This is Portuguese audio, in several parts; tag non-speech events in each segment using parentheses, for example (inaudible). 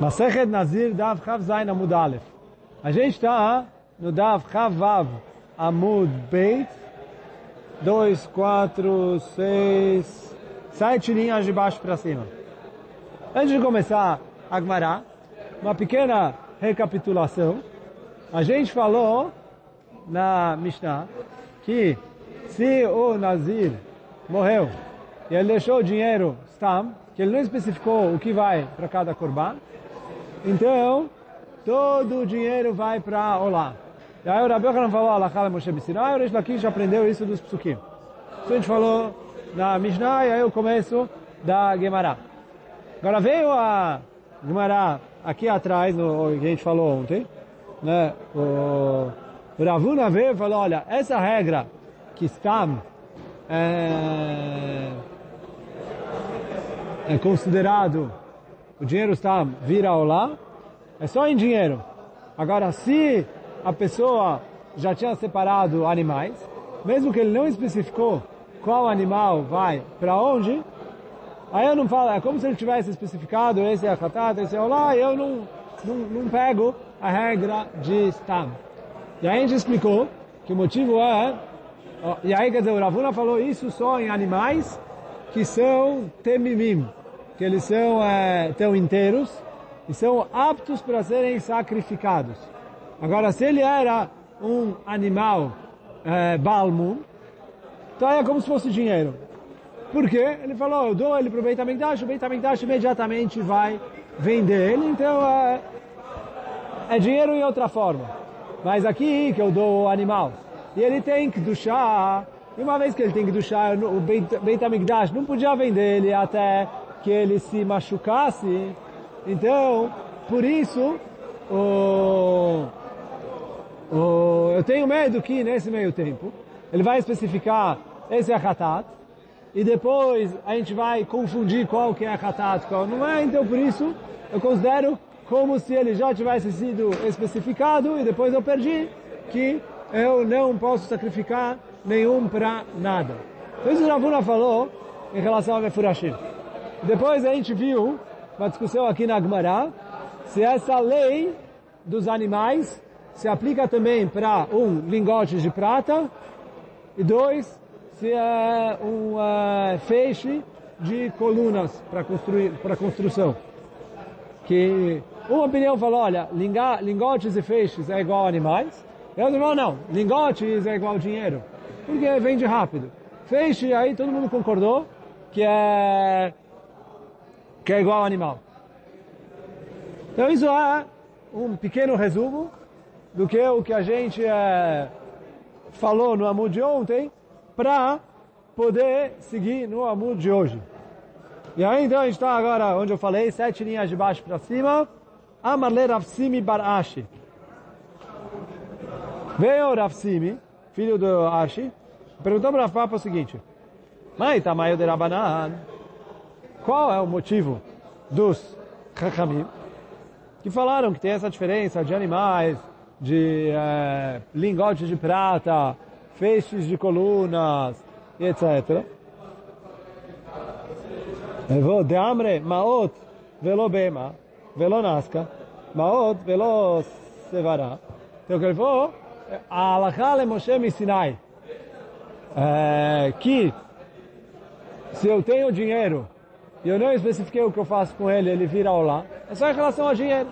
Masechet Nazir Dav Chav Zain Amud Aleph. A gente está no Dav Chav Vav Amud Beit. Dois, quatro, seis, sete linhas de baixo para cima. Antes de começar a Gemara, uma pequena recapitulação. A gente falou na Mishnah que se o Nazir morreu e ele deixou o dinheiro Stam, que ele não especificou o que vai para cada corban, então todo o dinheiro vai para Olá. E aí o Rabi Yochanan falou, Alachal Moshe Bissinai, o Reish Lakish aprendeu isso dos psukim. Isso a gente falou na Mishnah e aí o começo da Gemara. Agora veio a Gemara aqui atrás, no, que a gente falou ontem, né? O, o Ravuna veio e falou, olha, essa regra que está é, é considerado, o dinheiro está vira lá, é só em dinheiro. Agora, se a pessoa já tinha separado animais, mesmo que ele não especificou qual animal vai para onde, aí eu não falo, é como se ele tivesse especificado, esse é a khatata, esse é o lá, eu não, não, não pego a regra de stam. E aí a gente explicou que o motivo é, e aí quer dizer, o Ravuna falou isso só em animais que são temimim, que eles são é, tão inteiros e são aptos para serem sacrificados. Agora, se ele era um animal é, balmum, então é como se fosse dinheiro. Por quê? Ele falou, eu dou ele para o Beit HaMikdash, o Beit HaMikdash imediatamente vai vender ele, então é, é dinheiro em outra forma. Mas aqui que eu dou o animal, e ele tem que duchar, e uma vez que ele tem que duchar, o Beit HaMikdash não podia vender ele até que ele se machucasse, então, por isso, o Oh, eu tenho medo que nesse meio tempo ele vai especificar esse é a e depois a gente vai confundir qual que é hatat, qual não é, então por isso eu considero como se ele já tivesse sido especificado e depois eu perdi que eu não posso sacrificar nenhum para nada. Então isso o Ravuna falou em relação a Mefurashim. Depois a gente viu uma discussão aqui na Gemara se essa lei dos animais se aplica também para um lingote de prata e dois se é um uh, feixe de colunas para construir para construção. Que uma opinião falou olha lingotes e feixes é igual a animais e outro falou não lingotes é igual dinheiro porque vende rápido feixe aí todo mundo concordou que é que é igual a animal então isso é um pequeno resumo do que o que a gente é, falou no Amud de ontem, para poder seguir no Amud de hoje. E aí então a gente está agora, onde eu falei, sete linhas de baixo para cima, Amarle Rafsimi Barashi. Veio Rafsimi, filho do Ashi, perguntou para Rafa o seguinte, Mãe, tamanho de Rabanan, qual é o motivo dos Chachamim que falaram que tem essa diferença de animais, de é, lingotes de prata, feixes de colunas, etc. vou de amre maot velo bema, velo nasca, maot velo sevara. Então que ele a le Moshe mi Sinai, é, que se eu tenho dinheiro e eu não especifiquei o que eu faço com ele, ele vira lá, é só em relação ao dinheiro.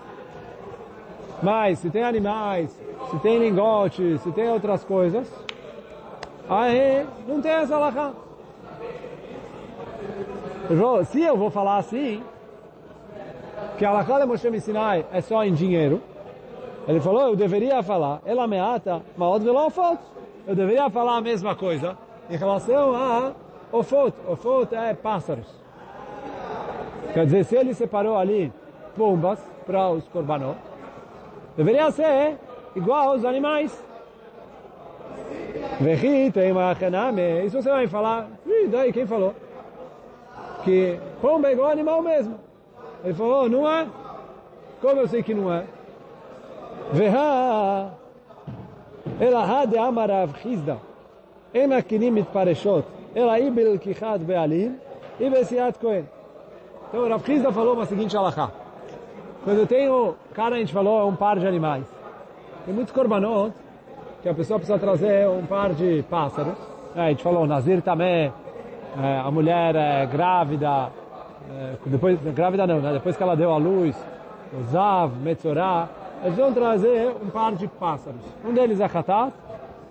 Mas se tem animais, se tem lingote, se tem outras coisas, aí não tem essa alahá. Se eu vou falar assim, que a alahá de Moshe Sinai é só em dinheiro, ele falou, eu deveria falar, ela meata, maod velofot. Eu deveria falar a mesma coisa em relação a ofot. Ofot é pássaros. Quer dizer, se ele separou ali pombas para os korbanot, Deveria ser igual aos animais. Isso você vai falar, e daí quem falou? Que pomba é igual animal mesmo. Ele falou, não é? Como eu sei que não é? Veha, ela de amarav chizda, אין הכלים מתפרשות, אלא היא בלקיחת בעלים, היא בסיעת כהן. Então, Rav Chizda falou uma seguinte alahá. Quando eu tenho, cara, a gente falou, um par de animais. Tem muitos korbanot que a pessoa precisa trazer um par de pássaros. É, a gente falou, Nazir também, é, a mulher é grávida, é, depois, grávida não, né? depois que ela deu à luz, o Zav, Metzorah, eles vão trazer um par de pássaros. Um deles é Khatat,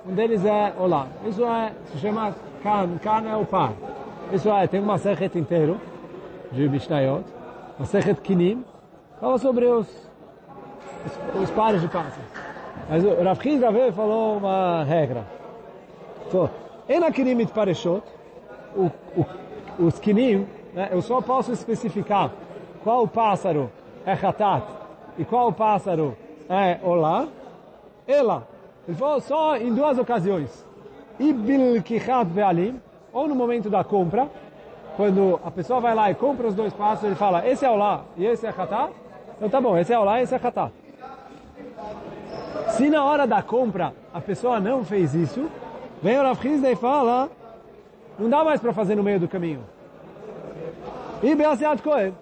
um deles é Olá. Isso é, se chama Kan, Kan é o par. Isso é, tem uma sechet inteiro de Mishnayot, uma sechet Kinim, fala sobre os, os, pares de pássaros. Mas o Rav Chizave falou uma regra. So, en Kinim it pareshot, os Kinim, né, eu só posso especificar qual pássaro é Hatat e qual pássaro é Olá, ela. Ele falou só em duas ocasiões. Ibil Kichat Ve'alim, ou no momento da compra, quando a pessoa vai lá e compra os dois pássaros, ele fala, esse é Olá e esse é Hatat, então tá bom, esse é Olá e esse é Hatat. Se na hora da compra a pessoa não fez isso, vem o Rav e fala, não dá mais para fazer no meio do caminho. E Beasiat Kohen.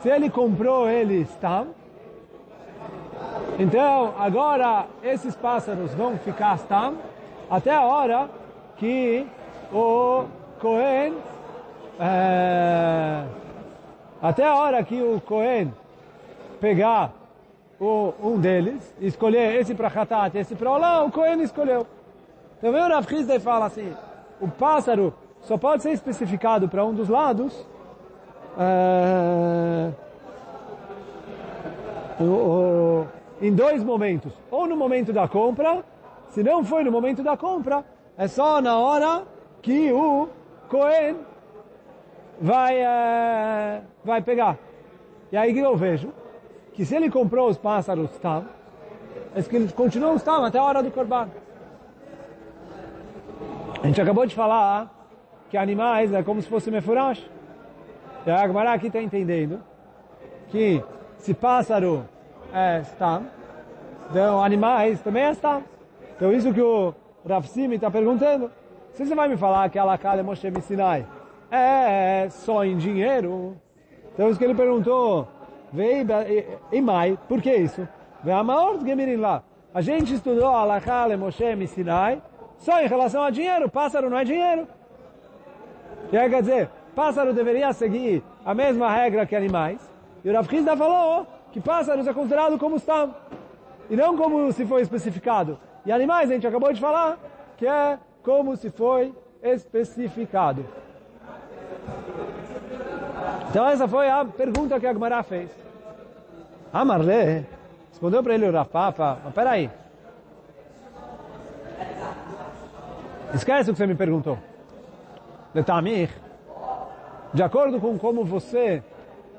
Se ele comprou ele está. Então, agora esses pássaros vão ficar stam até a hora que o Cohen é, até a hora que o Cohen pegar o, um deles, escolher esse para Hatat, esse para Olá, o Cohen escolheu. Então vem o Rav e fala assim, o pássaro só pode ser especificado para um dos lados uh, o, o, em dois momentos. Ou no momento da compra, se não foi no momento da compra, é só na hora que o Cohen vai, uh, vai pegar. E aí que eu vejo que se ele comprou os pássaros tam, é que eles continuam tam até a hora do corban. A gente acabou de falar que animais é como se fosse mefurash. E a Agmará aqui está entendendo que se pássaro é stam, então animais também é stam. Então isso que o Rav Simi está perguntando. Se você vai me falar que a Alaká de Moshe Sinai é só em dinheiro, então isso que ele perguntou, e mai, por que isso? lá. A gente estudou a Alaká de Moshe Sinai só em relação a dinheiro. Pássaro não é dinheiro. Quer dizer, pássaro deveria seguir a mesma regra que animais. E o Rav Hizda falou que pássaros é considerado como estão. E não como se foi especificado. E animais, a gente acabou de falar, que é como se foi especificado. Então essa foi a pergunta que a Gemara fez. A Marlé respondeu para ele o Rav Papa, mas peraí. Esquece o que você me perguntou. Letamir, de acordo com como você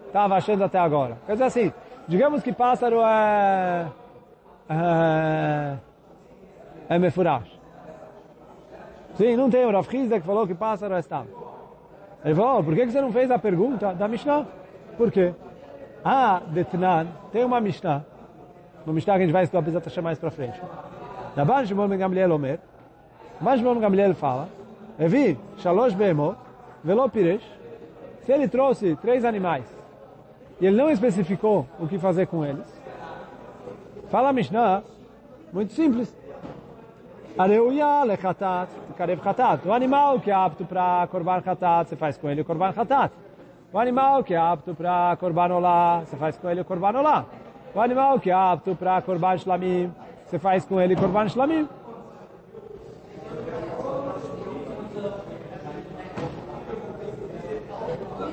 estava achando até agora. Quer dizer assim, digamos que pássaro é... é, é mefurash. Sim, não tem o Rav que falou que pássaro é stam. Ele falou, oh, por que você não fez a pergunta da Mishnah? Por quê? Ah, Detnan, tem uma Mishnah, uma Mishnah que a gente vai estudar, apesar de mais para frente. Daban Shimon Ben Gamliel Omer, mas Shimon Gamliel fala, Evi, Shalosh Beemot, Velo Piresh, se ele trouxe três animais e ele não especificou o que fazer com eles, fala a Mishnah, muito simples. Areuya lechatat, karev chatat. O animal que é apto para korban chatat, você faz com ele o korban chatat. O animal que é apto para korban olá, você faz com ele o korban olá. O animal que é apto para korban shlamim, você faz com ele korban shlamim.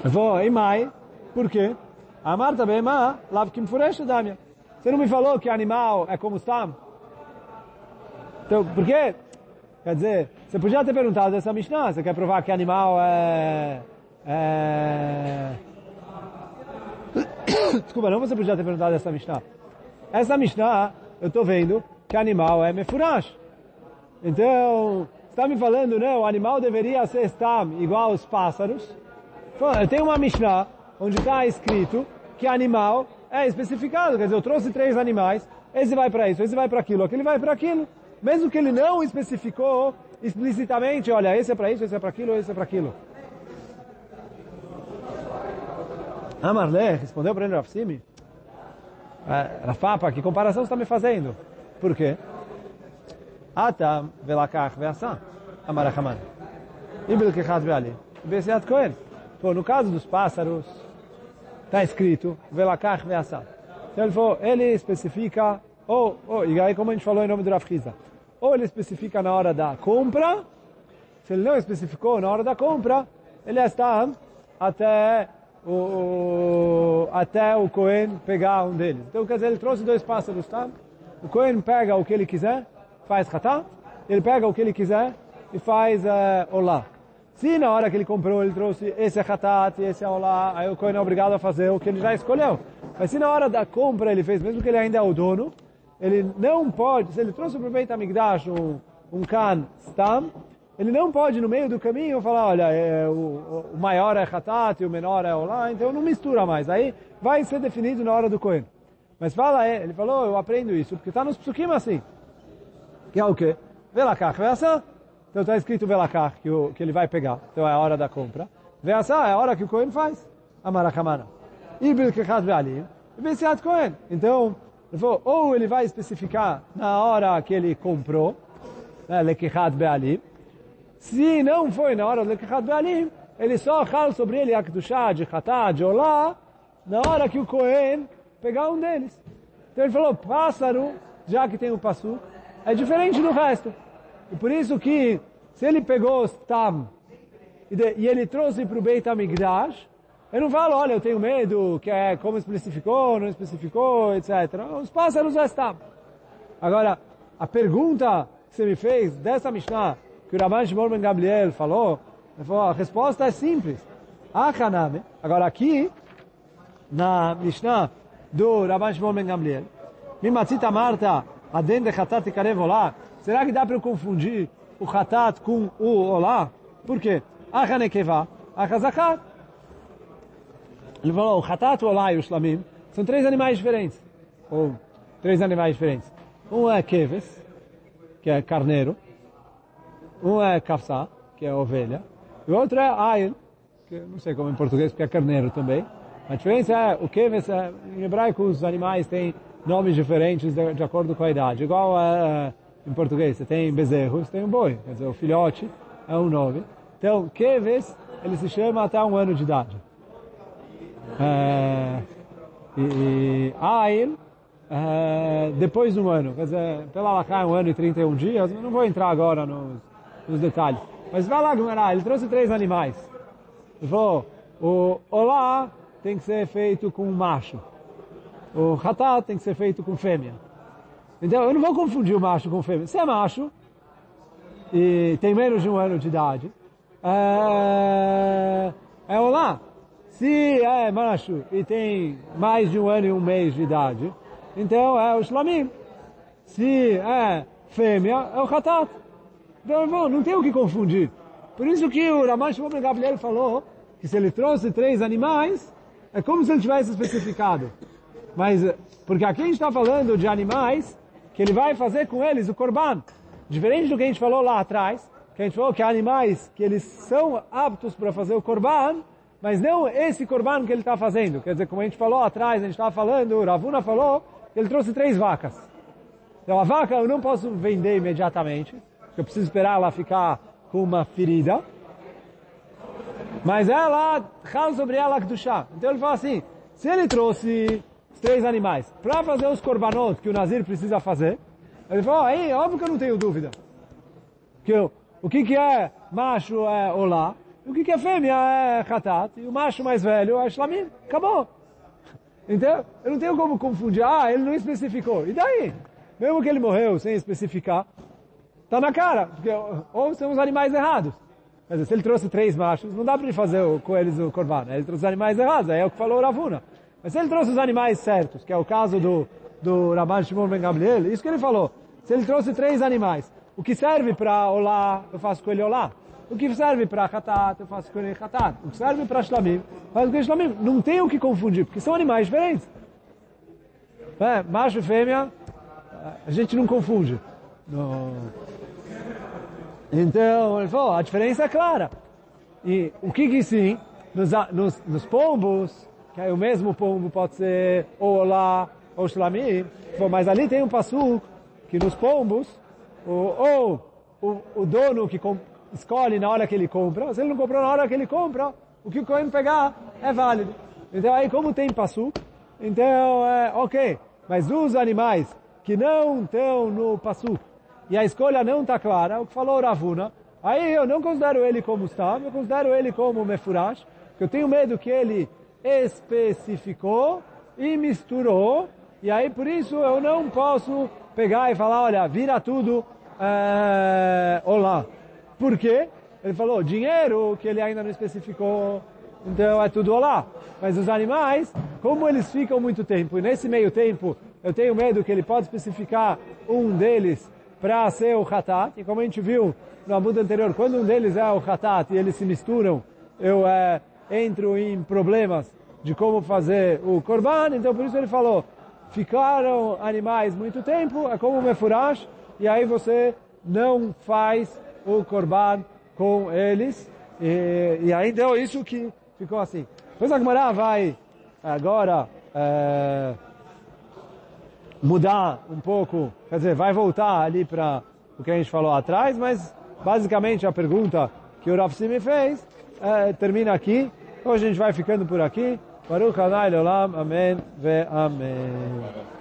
Vou em mai, por quê? A Marta Bema, lav kim furesh damia. Você não me falou que animal é como está? Então, por quê? Quer dizer, você podia ter perguntado essa Mishnah, você quer provar que animal é... é... (coughs) Desculpa, não você podia ter perguntado essa Mishnah. Essa Mishnah, eu estou vendo que animal é mefurash. Então, está me falando, não, o animal deveria ser stam, igual aos pássaros. Tem uma Mishnah onde está escrito que animal é especificado. Quer dizer, eu trouxe três animais, esse vai para isso, esse vai para aquilo, aquele vai para aquilo. Mesmo que ele não especificou explicitamente, olha, esse é para isso, esse é para aquilo, esse é para aquilo. Amarle respondeu para ele Rafsimi, É, Rafapa, que comparação você está me fazendo? Por quê? Ata velakach ve'asa, amarachaman. Ibil kechat ve'ali. Besiat kohen. Pô, no caso dos pássaros, está escrito velakach ve'asa. Então ele falou, ele especifica, ou, ou, e aí como a gente falou em nome do Rav ou ele especifica na hora da compra, se ele não especificou na hora da compra, ele está até o, até o Cohen pegar um deles. Então, quer dizer, ele trouxe dois pássaros, tá? O Cohen pega o que ele quiser, faz ratá, ele pega o que ele quiser e faz uh, olá. Se na hora que ele comprou ele trouxe esse é hatat e esse é olá, aí o Cohen é obrigado a fazer o que ele já escolheu. Mas se na hora da compra ele fez, mesmo que ele ainda é o dono, ele não pode, se ele trouxe para o Beit HaMikdash um, um can stam, ele não pode no meio do caminho falar, olha, é, o, o, maior é hatat e o menor é olá, então não mistura mais. Aí vai ser definido na hora do Cohen. Mas fala, ele falou, eu aprendo isso, porque está nos psukim assim. Que é o quê? Velakach, veassá. Então está escrito velakach, que, que ele vai pegar. Então é a hora da compra. Veassá é a hora que o Cohen faz. Amarakamana. E bilkechat ve'alim. Besiat Cohen. Então, ele falou, ou ele vai especificar na hora que ele comprou, né, be'alim. Se não foi na hora do lekechat be'alim, ele só fala sobre ele akdushá, de chatá, de olá, na hora que o Cohen pegar um deles. Então ele falou, pássaro, já que tem o passo, é diferente do resto. E por isso que, se ele pegou Tam e, e ele trouxe para o Beit HaMikdash, eu não falo, olha, eu tenho medo, que é como especificou, não especificou, etc. Os pássaros já estão. Agora, a pergunta que você me fez dessa Mishnah, que o Rabban Shimon Ben Gabriel falou, falou, a resposta é simples. Achaname. Agora aqui, na Mishnah do Rabban Shimon Ben Gabriel, Mimatzita Marta, Adem de Hatat e Karev Olá, será que dá para eu confundir o Hatat com o Olá? Por quê? Achanekeva, Achazakat. Ele falou, o Hatat, o Olá e o Shlamim são três animais diferentes. Ou três animais diferentes. Um é Keves, que é carneiro. Um é Kafsa, que é ovelha. E o outro é Ayin, que não sei como em português, porque é carneiro também. A diferença é, o Keves, é, em hebraico os animais têm nomes diferentes de, de acordo com a idade. Igual é, em português, você tem bezerro, você tem um boi. Quer dizer, o filhote é um nome. Então, Keves, ele se chama até um ano de idade. É, e, e Ain, é, depois de um ano. Quer dizer, pela Lacá é um ano e 31 dias, não vou entrar agora nos, nos detalhes. Mas vai lá, Gumará, ele trouxe três animais. Ele falou, o Olá tem que ser feito com macho. O Hatat tem que ser feito com fêmea. Então, eu não vou confundir o macho com fêmea. Se é macho, e tem menos de um ano de idade, é, é Olá. Se é macho e tem mais de um ano e um mês de idade, então é o Shlamim. Se é fêmea, é o Hatat. Então, não tem o que confundir. Por isso que o Ramash Shimon Gabriel falou que se ele trouxe três animais, é como se ele tivesse especificado. Mas, porque aqui a gente está falando de animais que ele vai fazer com eles o korban. Diferente do que a gente falou lá atrás, que a gente falou que animais que eles são aptos para fazer o korban, mas não esse korban que ele está fazendo. Quer dizer, como a gente falou atrás, a gente estava falando, o Ravuna falou, ele trouxe três vacas. Então a vaca eu não posso vender imediatamente, porque eu preciso esperar ela ficar com uma ferida. Mas ela, fala sobre ela do chá. Então ele fala assim, se ele trouxe três animais para fazer os korbanot que o Nazir precisa fazer, ele falou, aí, óbvio que eu não tenho dúvida. Que eu, o que que é macho é olá, o que, é fêmea é Hatat, e o macho mais velho é Shlamim. Acabou. Então, eu não tenho como confundir. Ah, ele não especificou. E daí? Mesmo que ele morreu sem especificar, tá na cara. Porque, ou são os animais errados. Quer dizer, se ele trouxe três machos, não dá para ele fazer com eles o corban. Ele trouxe os animais errados, aí é o que falou o Ravuna. Mas se ele trouxe os animais certos, que é o caso do, do Rabban Shimon Ben Gabriel, isso que ele falou. Se ele trouxe três animais, o que serve para olá, eu faço com ele olá. O que serve para Hatat, eu faço ele Hatat. O que serve para Shlamim, faço com ele Shlamim. Não tem o que confundir, porque são animais diferentes. É, macho e fêmea, a gente não confunde. Então, ele falou, a diferença é clara. E o que que sim, nos, nos, nos pombos, que aí o mesmo pombo pode ser ou olá ou shlamim, mas ali tem um passo que nos pombos, ou, ou o, o dono que escolhe na hora que ele compra, se ele não comprou na hora que ele compra, o que o Cohen pegar é válido. Então aí como tem passo, então é ok, mas os animais que não estão no passo e a escolha não está clara, o que falou Ravuna, aí eu não considero ele como está, eu considero ele como mefurash, porque eu tenho medo que ele especificou e misturou, e aí por isso eu não posso pegar e falar, olha, vira tudo é, olá. Por quê? Ele falou, dinheiro, que ele ainda não especificou, então é tudo olá. Mas os animais, como eles ficam muito tempo, e nesse meio tempo eu tenho medo que ele pode especificar um deles para ser o Hatat, e como a gente viu no abuso anterior, quando um deles é o Hatat e eles se misturam, eu é, entro em problemas de como fazer o Korban, então por isso ele falou, ficaram animais muito tempo, é como o Mefurash, e aí você não faz o Korban com eles, e, e aí deu isso que ficou assim. Depois a Gemara vai agora é, mudar um pouco, quer dizer, vai voltar ali para o que a gente falou atrás, mas basicamente a pergunta que o Rav Simi fez é, termina aqui. Hoje a gente vai ficando por aqui. Baruch Adonai Olam. Amém ve Amém.